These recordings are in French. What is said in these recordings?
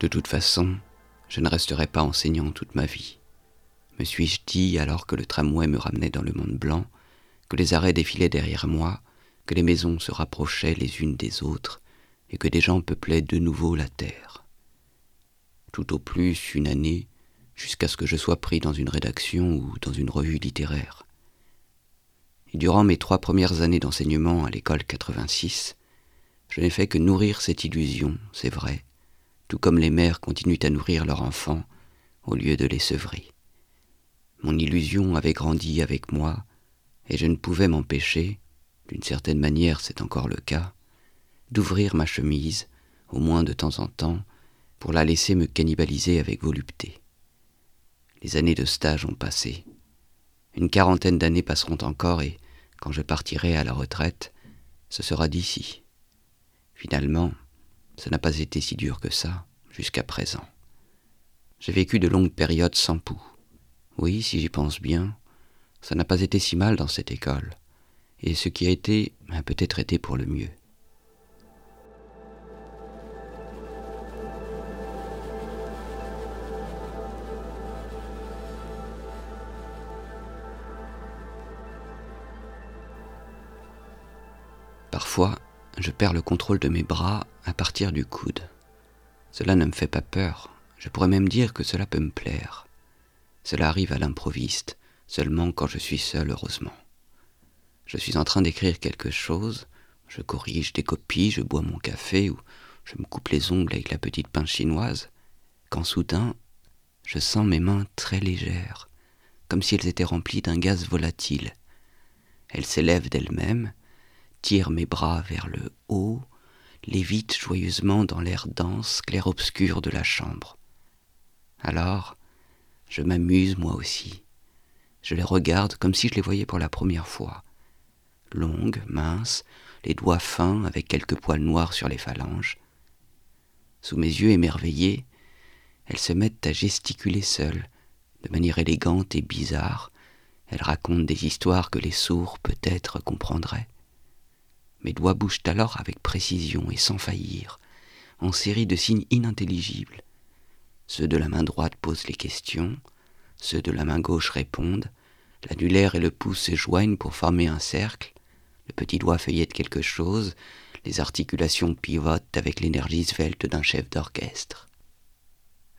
De toute façon, je ne resterai pas enseignant toute ma vie. Me suis-je dit alors que le tramway me ramenait dans le monde blanc, que les arrêts défilaient derrière moi, que les maisons se rapprochaient les unes des autres, et que des gens peuplaient de nouveau la terre. Tout au plus une année, jusqu'à ce que je sois pris dans une rédaction ou dans une revue littéraire. Et durant mes trois premières années d'enseignement à l'école 86, je n'ai fait que nourrir cette illusion, c'est vrai, tout comme les mères continuent à nourrir leurs enfants au lieu de les sevrer. Mon illusion avait grandi avec moi, et je ne pouvais m'empêcher, d'une certaine manière c'est encore le cas, d'ouvrir ma chemise, au moins de temps en temps, pour la laisser me cannibaliser avec volupté. Les années de stage ont passé. Une quarantaine d'années passeront encore et, quand je partirai à la retraite, ce sera d'ici. Finalement, ce n'a pas été si dur que ça, jusqu'à présent. J'ai vécu de longues périodes sans pouls. Oui, si j'y pense bien, ça n'a pas été si mal dans cette école, et ce qui a été a peut-être été pour le mieux. Parfois, je perds le contrôle de mes bras à partir du coude. Cela ne me fait pas peur, je pourrais même dire que cela peut me plaire. Cela arrive à l'improviste, seulement quand je suis seul, heureusement. Je suis en train d'écrire quelque chose, je corrige des copies, je bois mon café ou je me coupe les ongles avec la petite pince chinoise, quand soudain, je sens mes mains très légères, comme si elles étaient remplies d'un gaz volatile. Elles s'élèvent d'elles-mêmes, tire mes bras vers le haut, lévite joyeusement dans l'air dense, clair-obscur de la chambre. Alors, je m'amuse moi aussi. Je les regarde comme si je les voyais pour la première fois. Longues, minces, les doigts fins avec quelques poils noirs sur les phalanges. Sous mes yeux émerveillés, elles se mettent à gesticuler seules, de manière élégante et bizarre. Elles racontent des histoires que les sourds peut-être comprendraient. Mes doigts bougent alors avec précision et sans faillir, en série de signes inintelligibles. Ceux de la main droite posent les questions, ceux de la main gauche répondent, l'annulaire et le pouce se joignent pour former un cercle, le petit doigt feuillette quelque chose, les articulations pivotent avec l'énergie svelte d'un chef d'orchestre.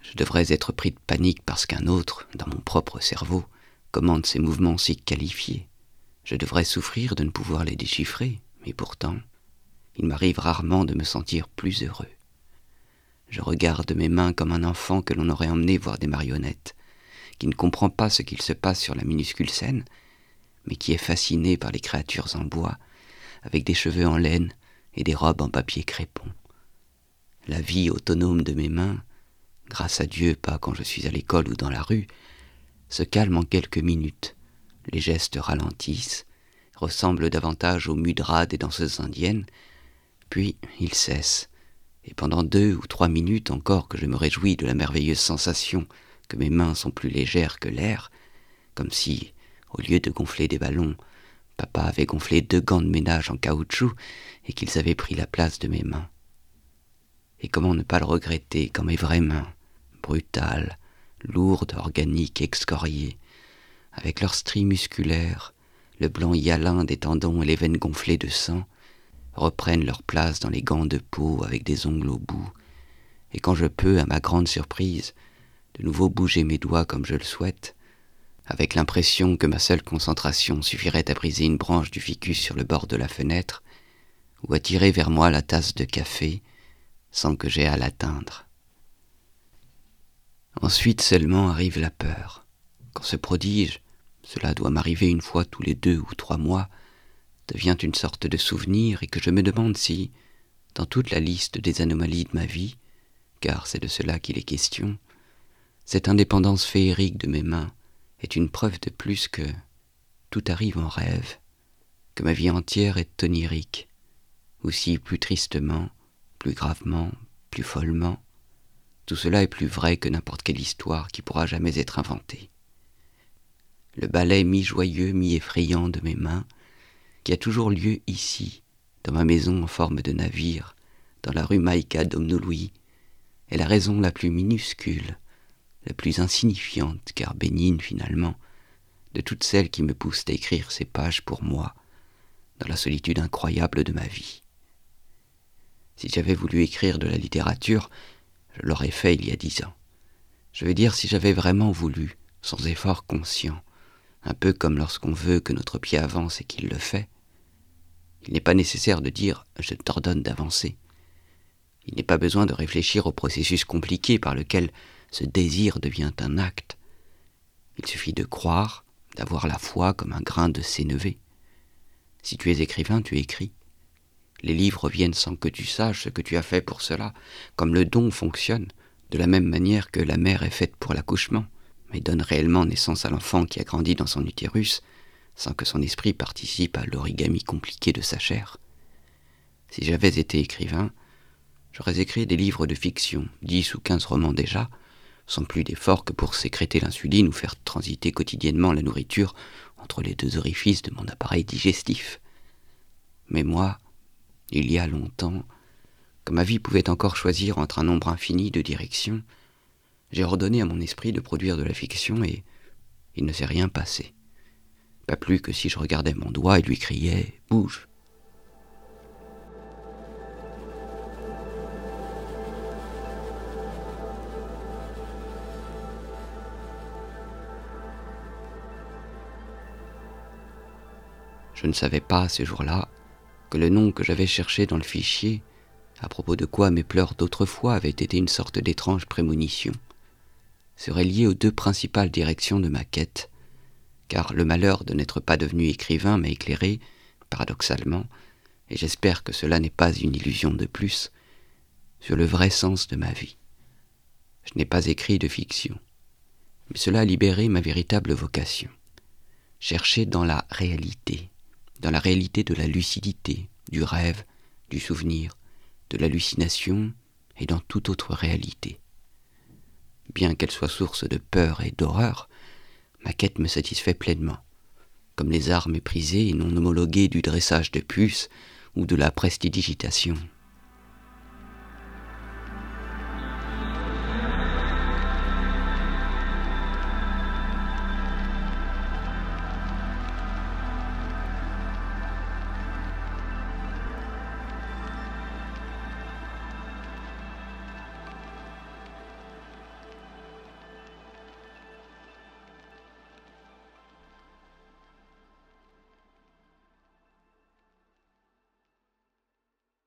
Je devrais être pris de panique parce qu'un autre, dans mon propre cerveau, commande ces mouvements si qualifiés. Je devrais souffrir de ne pouvoir les déchiffrer, et pourtant, il m'arrive rarement de me sentir plus heureux. Je regarde mes mains comme un enfant que l'on aurait emmené voir des marionnettes, qui ne comprend pas ce qu'il se passe sur la minuscule scène, mais qui est fasciné par les créatures en bois, avec des cheveux en laine et des robes en papier crépon. La vie autonome de mes mains, grâce à Dieu pas quand je suis à l'école ou dans la rue, se calme en quelques minutes, les gestes ralentissent, ressemble davantage aux mudras des danseuses indiennes, puis il cesse, et pendant deux ou trois minutes encore que je me réjouis de la merveilleuse sensation que mes mains sont plus légères que l'air, comme si, au lieu de gonfler des ballons, papa avait gonflé deux gants de ménage en caoutchouc et qu'ils avaient pris la place de mes mains. Et comment ne pas le regretter quand mes vraies mains, brutales, lourdes, organiques, excoriées, avec leurs stries musculaires, le blanc hyalin des tendons et les veines gonflées de sang reprennent leur place dans les gants de peau avec des ongles au bout, et quand je peux, à ma grande surprise, de nouveau bouger mes doigts comme je le souhaite, avec l'impression que ma seule concentration suffirait à briser une branche du ficus sur le bord de la fenêtre, ou à tirer vers moi la tasse de café sans que j'aie à l'atteindre. Ensuite seulement arrive la peur, quand ce prodige, cela doit m'arriver une fois tous les deux ou trois mois, devient une sorte de souvenir et que je me demande si, dans toute la liste des anomalies de ma vie, car c'est de cela qu'il est question, cette indépendance féerique de mes mains est une preuve de plus que tout arrive en rêve, que ma vie entière est onirique, aussi plus tristement, plus gravement, plus follement, tout cela est plus vrai que n'importe quelle histoire qui pourra jamais être inventée le ballet mi-joyeux, mi-effrayant de mes mains, qui a toujours lieu ici, dans ma maison en forme de navire, dans la rue Maïka d'Omnouloui, est la raison la plus minuscule, la plus insignifiante, car bénigne finalement, de toutes celles qui me poussent à écrire ces pages pour moi, dans la solitude incroyable de ma vie. Si j'avais voulu écrire de la littérature, je l'aurais fait il y a dix ans. Je veux dire si j'avais vraiment voulu, sans effort conscient, un peu comme lorsqu'on veut que notre pied avance et qu'il le fait. Il n'est pas nécessaire de dire je t'ordonne d'avancer. Il n'est pas besoin de réfléchir au processus compliqué par lequel ce désir devient un acte. Il suffit de croire, d'avoir la foi comme un grain de sénévé. Si tu es écrivain, tu écris. Les livres viennent sans que tu saches ce que tu as fait pour cela, comme le don fonctionne, de la même manière que la mère est faite pour l'accouchement, mais donne réellement naissance à l'enfant qui a grandi dans son utérus, sans que son esprit participe à l'origami compliqué de sa chair. Si j'avais été écrivain, j'aurais écrit des livres de fiction, dix ou quinze romans déjà, sans plus d'effort que pour sécréter l'insuline ou faire transiter quotidiennement la nourriture entre les deux orifices de mon appareil digestif. Mais moi, il y a longtemps, que ma vie pouvait encore choisir entre un nombre infini de directions, j'ai ordonné à mon esprit de produire de la fiction et il ne s'est rien passé. Pas plus que si je regardais mon doigt et lui criais Bouge. Je ne savais pas ce jour-là que le nom que j'avais cherché dans le fichier, à propos de quoi mes pleurs d'autrefois avaient été une sorte d'étrange prémonition, serait lié aux deux principales directions de ma quête, car le malheur de n'être pas devenu écrivain m'a éclairé, paradoxalement, et j'espère que cela n'est pas une illusion de plus, sur le vrai sens de ma vie. Je n'ai pas écrit de fiction, mais cela a libéré ma véritable vocation, chercher dans la réalité, dans la réalité de la lucidité, du rêve, du souvenir, de l'hallucination et dans toute autre réalité. Bien qu'elle soit source de peur et d'horreur, ma quête me satisfait pleinement, comme les arts méprisés et non homologués du dressage de puces ou de la prestidigitation.